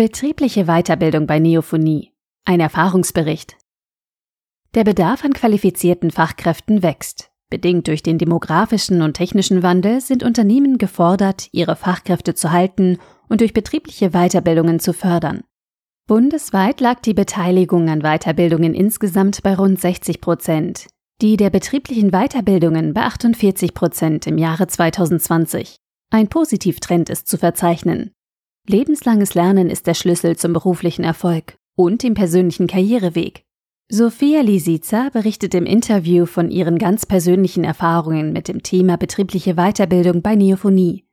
Betriebliche Weiterbildung bei Neophonie. Ein Erfahrungsbericht. Der Bedarf an qualifizierten Fachkräften wächst. Bedingt durch den demografischen und technischen Wandel sind Unternehmen gefordert, ihre Fachkräfte zu halten und durch betriebliche Weiterbildungen zu fördern. Bundesweit lag die Beteiligung an Weiterbildungen insgesamt bei rund 60 Prozent, die der betrieblichen Weiterbildungen bei 48 Prozent im Jahre 2020. Ein Positivtrend ist zu verzeichnen. Lebenslanges Lernen ist der Schlüssel zum beruflichen Erfolg und dem persönlichen Karriereweg. Sophia Lisica berichtet im Interview von ihren ganz persönlichen Erfahrungen mit dem Thema betriebliche Weiterbildung bei Neophonie.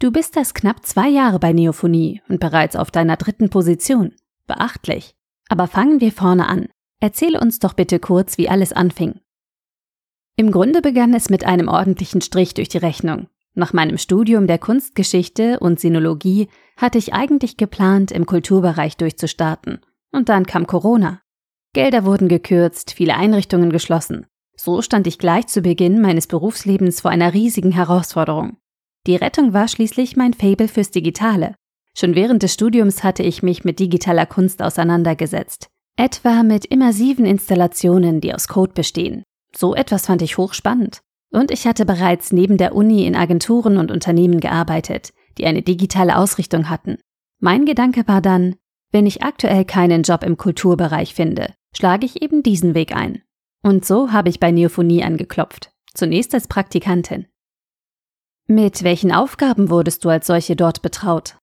Du bist erst knapp zwei Jahre bei Neophonie und bereits auf deiner dritten Position. Beachtlich. Aber fangen wir vorne an. Erzähle uns doch bitte kurz, wie alles anfing. Im Grunde begann es mit einem ordentlichen Strich durch die Rechnung. Nach meinem Studium der Kunstgeschichte und Sinologie hatte ich eigentlich geplant, im Kulturbereich durchzustarten. Und dann kam Corona. Gelder wurden gekürzt, viele Einrichtungen geschlossen. So stand ich gleich zu Beginn meines Berufslebens vor einer riesigen Herausforderung. Die Rettung war schließlich mein Fable fürs Digitale. Schon während des Studiums hatte ich mich mit digitaler Kunst auseinandergesetzt. Etwa mit immersiven Installationen, die aus Code bestehen. So etwas fand ich hochspannend. Und ich hatte bereits neben der Uni in Agenturen und Unternehmen gearbeitet, die eine digitale Ausrichtung hatten. Mein Gedanke war dann, wenn ich aktuell keinen Job im Kulturbereich finde, schlage ich eben diesen Weg ein. Und so habe ich bei Neophonie angeklopft, zunächst als Praktikantin. Mit welchen Aufgaben wurdest du als solche dort betraut?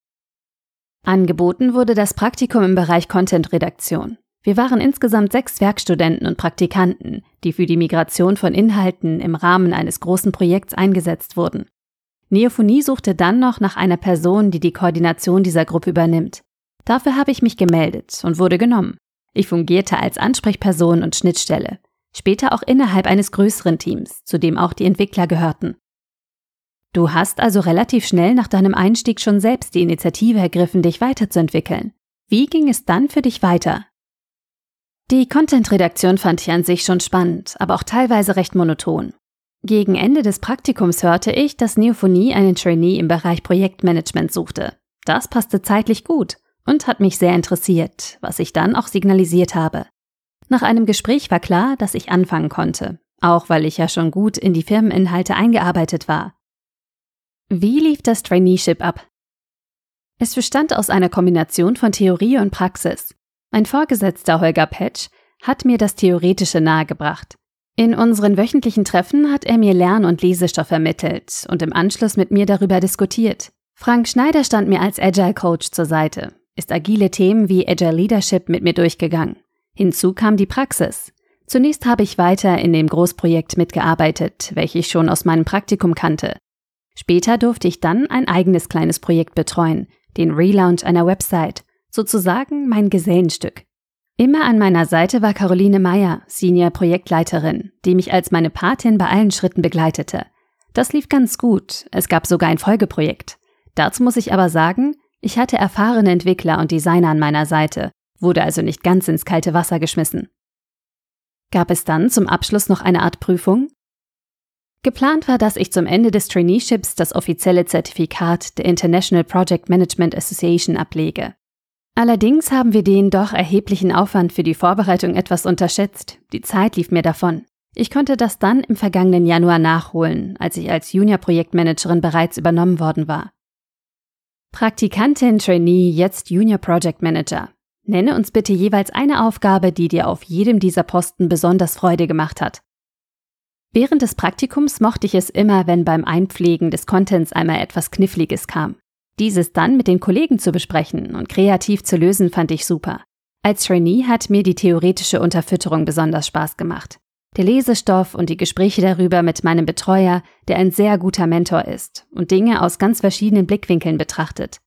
Angeboten wurde das Praktikum im Bereich Content-Redaktion. Wir waren insgesamt sechs Werkstudenten und Praktikanten, die für die Migration von Inhalten im Rahmen eines großen Projekts eingesetzt wurden. Neophonie suchte dann noch nach einer Person, die die Koordination dieser Gruppe übernimmt. Dafür habe ich mich gemeldet und wurde genommen. Ich fungierte als Ansprechperson und Schnittstelle, später auch innerhalb eines größeren Teams, zu dem auch die Entwickler gehörten. Du hast also relativ schnell nach deinem Einstieg schon selbst die Initiative ergriffen, dich weiterzuentwickeln. Wie ging es dann für dich weiter? Die Content-Redaktion fand ich an sich schon spannend, aber auch teilweise recht monoton. Gegen Ende des Praktikums hörte ich, dass Neophonie einen Trainee im Bereich Projektmanagement suchte. Das passte zeitlich gut und hat mich sehr interessiert, was ich dann auch signalisiert habe. Nach einem Gespräch war klar, dass ich anfangen konnte, auch weil ich ja schon gut in die Firmeninhalte eingearbeitet war. Wie lief das Traineeship ab? Es bestand aus einer Kombination von Theorie und Praxis. Mein Vorgesetzter Holger Petsch hat mir das Theoretische nahegebracht. In unseren wöchentlichen Treffen hat er mir Lern- und Lesestoff vermittelt und im Anschluss mit mir darüber diskutiert. Frank Schneider stand mir als Agile Coach zur Seite, ist agile Themen wie Agile Leadership mit mir durchgegangen. Hinzu kam die Praxis. Zunächst habe ich weiter in dem Großprojekt mitgearbeitet, welches ich schon aus meinem Praktikum kannte. Später durfte ich dann ein eigenes kleines Projekt betreuen, den Relaunch einer Website, sozusagen mein Gesellenstück. Immer an meiner Seite war Caroline Meyer, Senior Projektleiterin, die mich als meine Patin bei allen Schritten begleitete. Das lief ganz gut, es gab sogar ein Folgeprojekt. Dazu muss ich aber sagen, ich hatte erfahrene Entwickler und Designer an meiner Seite, wurde also nicht ganz ins kalte Wasser geschmissen. Gab es dann zum Abschluss noch eine Art Prüfung? Geplant war, dass ich zum Ende des Traineeships das offizielle Zertifikat der International Project Management Association ablege. Allerdings haben wir den doch erheblichen Aufwand für die Vorbereitung etwas unterschätzt. Die Zeit lief mir davon. Ich konnte das dann im vergangenen Januar nachholen, als ich als Junior-Projektmanagerin bereits übernommen worden war. Praktikantin, Trainee, jetzt Junior Project Manager. Nenne uns bitte jeweils eine Aufgabe, die dir auf jedem dieser Posten besonders Freude gemacht hat. Während des Praktikums mochte ich es immer, wenn beim Einpflegen des Contents einmal etwas Kniffliges kam. Dieses dann mit den Kollegen zu besprechen und kreativ zu lösen, fand ich super. Als Trainee hat mir die theoretische Unterfütterung besonders Spaß gemacht. Der Lesestoff und die Gespräche darüber mit meinem Betreuer, der ein sehr guter Mentor ist und Dinge aus ganz verschiedenen Blickwinkeln betrachtet.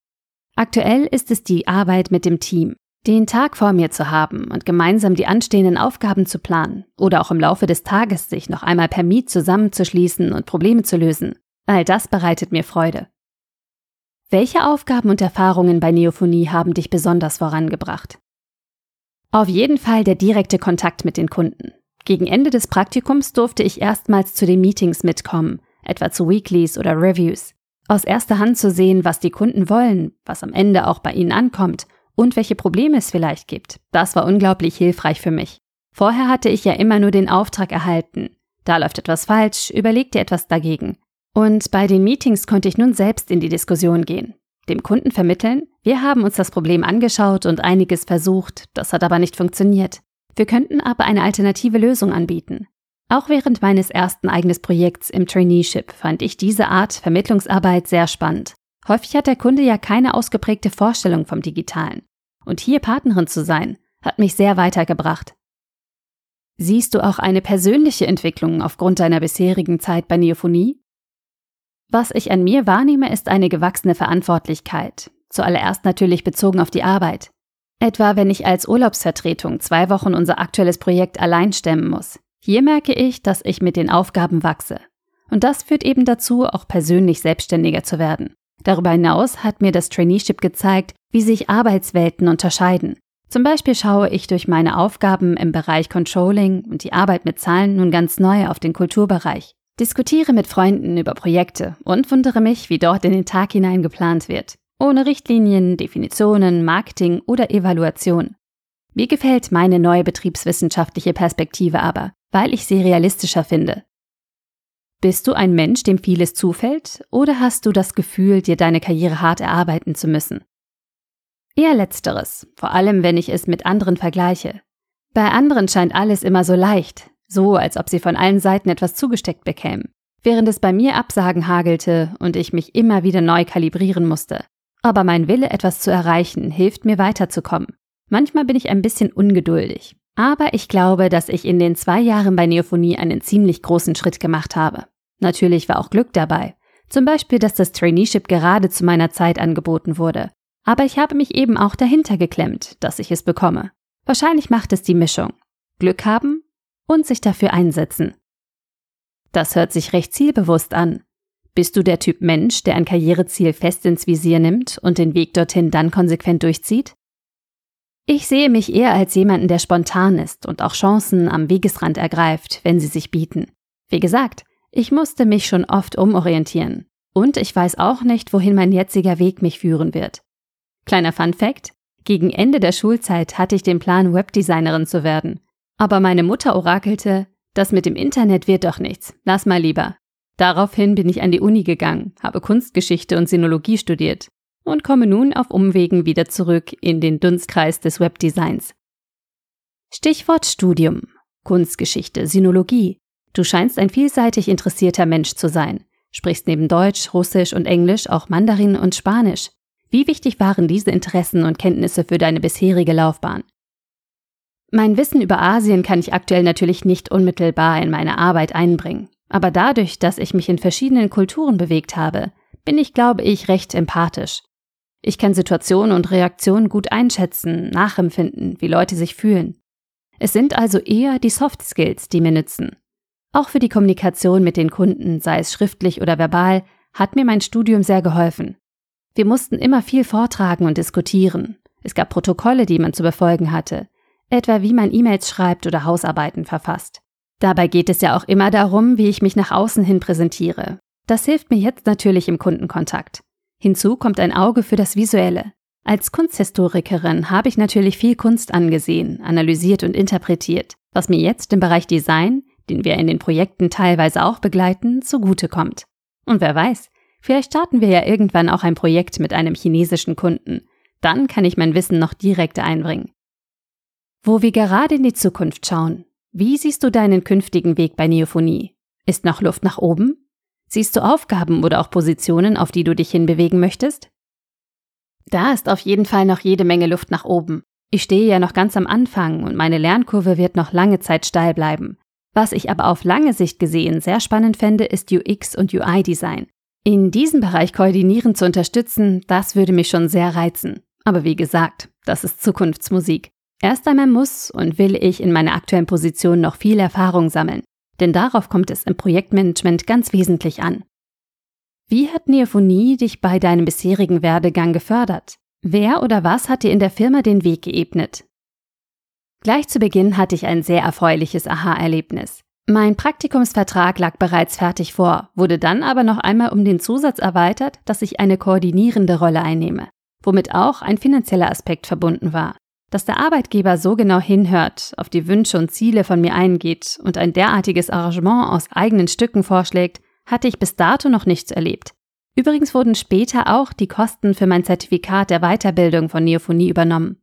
Aktuell ist es die Arbeit mit dem Team, den Tag vor mir zu haben und gemeinsam die anstehenden Aufgaben zu planen oder auch im Laufe des Tages sich noch einmal per Meet zusammenzuschließen und Probleme zu lösen, all das bereitet mir Freude. Welche Aufgaben und Erfahrungen bei Neophonie haben dich besonders vorangebracht? Auf jeden Fall der direkte Kontakt mit den Kunden. Gegen Ende des Praktikums durfte ich erstmals zu den Meetings mitkommen, etwa zu Weeklies oder Reviews. Aus erster Hand zu sehen, was die Kunden wollen, was am Ende auch bei ihnen ankommt und welche Probleme es vielleicht gibt, das war unglaublich hilfreich für mich. Vorher hatte ich ja immer nur den Auftrag erhalten. Da läuft etwas falsch, überleg dir etwas dagegen. Und bei den Meetings konnte ich nun selbst in die Diskussion gehen. Dem Kunden vermitteln, wir haben uns das Problem angeschaut und einiges versucht, das hat aber nicht funktioniert. Wir könnten aber eine alternative Lösung anbieten. Auch während meines ersten eigenen Projekts im Traineeship fand ich diese Art Vermittlungsarbeit sehr spannend. Häufig hat der Kunde ja keine ausgeprägte Vorstellung vom Digitalen. Und hier Partnerin zu sein, hat mich sehr weitergebracht. Siehst du auch eine persönliche Entwicklung aufgrund deiner bisherigen Zeit bei Neophonie? Was ich an mir wahrnehme, ist eine gewachsene Verantwortlichkeit. Zuallererst natürlich bezogen auf die Arbeit. Etwa wenn ich als Urlaubsvertretung zwei Wochen unser aktuelles Projekt allein stemmen muss. Hier merke ich, dass ich mit den Aufgaben wachse. Und das führt eben dazu, auch persönlich selbstständiger zu werden. Darüber hinaus hat mir das Traineeship gezeigt, wie sich Arbeitswelten unterscheiden. Zum Beispiel schaue ich durch meine Aufgaben im Bereich Controlling und die Arbeit mit Zahlen nun ganz neu auf den Kulturbereich. Diskutiere mit Freunden über Projekte und wundere mich, wie dort in den Tag hinein geplant wird. Ohne Richtlinien, Definitionen, Marketing oder Evaluation. Mir gefällt meine neue betriebswissenschaftliche Perspektive aber, weil ich sie realistischer finde. Bist du ein Mensch, dem vieles zufällt, oder hast du das Gefühl, dir deine Karriere hart erarbeiten zu müssen? Eher letzteres, vor allem wenn ich es mit anderen vergleiche. Bei anderen scheint alles immer so leicht, so als ob sie von allen Seiten etwas zugesteckt bekämen, während es bei mir Absagen hagelte und ich mich immer wieder neu kalibrieren musste. Aber mein Wille, etwas zu erreichen, hilft mir weiterzukommen. Manchmal bin ich ein bisschen ungeduldig, aber ich glaube, dass ich in den zwei Jahren bei Neophonie einen ziemlich großen Schritt gemacht habe. Natürlich war auch Glück dabei. Zum Beispiel, dass das Traineeship gerade zu meiner Zeit angeboten wurde. Aber ich habe mich eben auch dahinter geklemmt, dass ich es bekomme. Wahrscheinlich macht es die Mischung. Glück haben und sich dafür einsetzen. Das hört sich recht zielbewusst an. Bist du der Typ Mensch, der ein Karriereziel fest ins Visier nimmt und den Weg dorthin dann konsequent durchzieht? Ich sehe mich eher als jemanden, der spontan ist und auch Chancen am Wegesrand ergreift, wenn sie sich bieten. Wie gesagt, ich musste mich schon oft umorientieren. Und ich weiß auch nicht, wohin mein jetziger Weg mich führen wird. Kleiner Fun Fact: Gegen Ende der Schulzeit hatte ich den Plan, Webdesignerin zu werden. Aber meine Mutter orakelte, das mit dem Internet wird doch nichts, lass mal lieber. Daraufhin bin ich an die Uni gegangen, habe Kunstgeschichte und Sinologie studiert und komme nun auf Umwegen wieder zurück in den Dunstkreis des Webdesigns. Stichwort Studium, Kunstgeschichte, Sinologie. Du scheinst ein vielseitig interessierter Mensch zu sein, sprichst neben Deutsch, Russisch und Englisch auch Mandarin und Spanisch. Wie wichtig waren diese Interessen und Kenntnisse für deine bisherige Laufbahn? Mein Wissen über Asien kann ich aktuell natürlich nicht unmittelbar in meine Arbeit einbringen. Aber dadurch, dass ich mich in verschiedenen Kulturen bewegt habe, bin ich, glaube ich, recht empathisch. Ich kann Situationen und Reaktionen gut einschätzen, nachempfinden, wie Leute sich fühlen. Es sind also eher die Soft Skills, die mir nützen. Auch für die Kommunikation mit den Kunden, sei es schriftlich oder verbal, hat mir mein Studium sehr geholfen. Wir mussten immer viel vortragen und diskutieren. Es gab Protokolle, die man zu befolgen hatte, etwa wie man E-Mails schreibt oder Hausarbeiten verfasst. Dabei geht es ja auch immer darum, wie ich mich nach außen hin präsentiere. Das hilft mir jetzt natürlich im Kundenkontakt. Hinzu kommt ein Auge für das Visuelle. Als Kunsthistorikerin habe ich natürlich viel Kunst angesehen, analysiert und interpretiert, was mir jetzt im Bereich Design, den wir in den Projekten teilweise auch begleiten, zugutekommt. Und wer weiß, vielleicht starten wir ja irgendwann auch ein Projekt mit einem chinesischen Kunden. Dann kann ich mein Wissen noch direkt einbringen. Wo wir gerade in die Zukunft schauen, wie siehst du deinen künftigen Weg bei Neophonie? Ist noch Luft nach oben? Siehst du Aufgaben oder auch Positionen, auf die du dich hinbewegen möchtest? Da ist auf jeden Fall noch jede Menge Luft nach oben. Ich stehe ja noch ganz am Anfang und meine Lernkurve wird noch lange Zeit steil bleiben. Was ich aber auf lange Sicht gesehen sehr spannend fände, ist UX und UI-Design. In diesem Bereich koordinierend zu unterstützen, das würde mich schon sehr reizen. Aber wie gesagt, das ist Zukunftsmusik. Erst einmal muss und will ich in meiner aktuellen Position noch viel Erfahrung sammeln, denn darauf kommt es im Projektmanagement ganz wesentlich an. Wie hat Neophonie dich bei deinem bisherigen Werdegang gefördert? Wer oder was hat dir in der Firma den Weg geebnet? Gleich zu Beginn hatte ich ein sehr erfreuliches Aha-Erlebnis. Mein Praktikumsvertrag lag bereits fertig vor, wurde dann aber noch einmal um den Zusatz erweitert, dass ich eine koordinierende Rolle einnehme, womit auch ein finanzieller Aspekt verbunden war. Dass der Arbeitgeber so genau hinhört, auf die Wünsche und Ziele von mir eingeht und ein derartiges Arrangement aus eigenen Stücken vorschlägt, hatte ich bis dato noch nichts erlebt. Übrigens wurden später auch die Kosten für mein Zertifikat der Weiterbildung von Neophonie übernommen.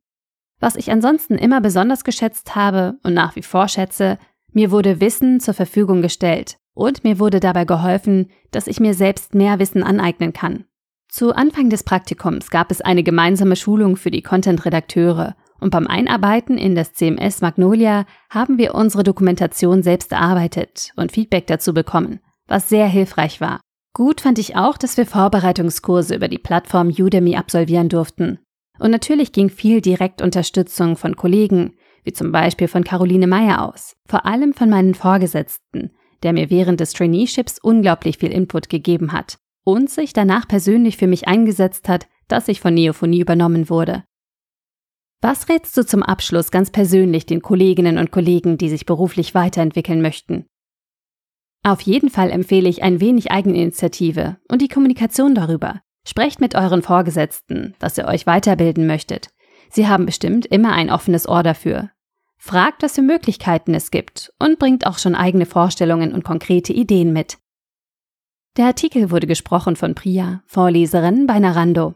Was ich ansonsten immer besonders geschätzt habe und nach wie vor schätze, mir wurde Wissen zur Verfügung gestellt und mir wurde dabei geholfen, dass ich mir selbst mehr Wissen aneignen kann. Zu Anfang des Praktikums gab es eine gemeinsame Schulung für die Content-Redakteure und beim Einarbeiten in das CMS Magnolia haben wir unsere Dokumentation selbst erarbeitet und Feedback dazu bekommen, was sehr hilfreich war. Gut fand ich auch, dass wir Vorbereitungskurse über die Plattform Udemy absolvieren durften. Und natürlich ging viel Direktunterstützung von Kollegen, wie zum Beispiel von Caroline Meyer aus, vor allem von meinen Vorgesetzten, der mir während des Traineeships unglaublich viel Input gegeben hat und sich danach persönlich für mich eingesetzt hat, dass ich von Neophonie übernommen wurde. Was rätst du zum Abschluss ganz persönlich den Kolleginnen und Kollegen, die sich beruflich weiterentwickeln möchten? Auf jeden Fall empfehle ich ein wenig Eigeninitiative und die Kommunikation darüber. Sprecht mit euren Vorgesetzten, dass ihr euch weiterbilden möchtet. Sie haben bestimmt immer ein offenes Ohr dafür. Fragt, was für Möglichkeiten es gibt und bringt auch schon eigene Vorstellungen und konkrete Ideen mit. Der Artikel wurde gesprochen von Priya, Vorleserin bei Narando.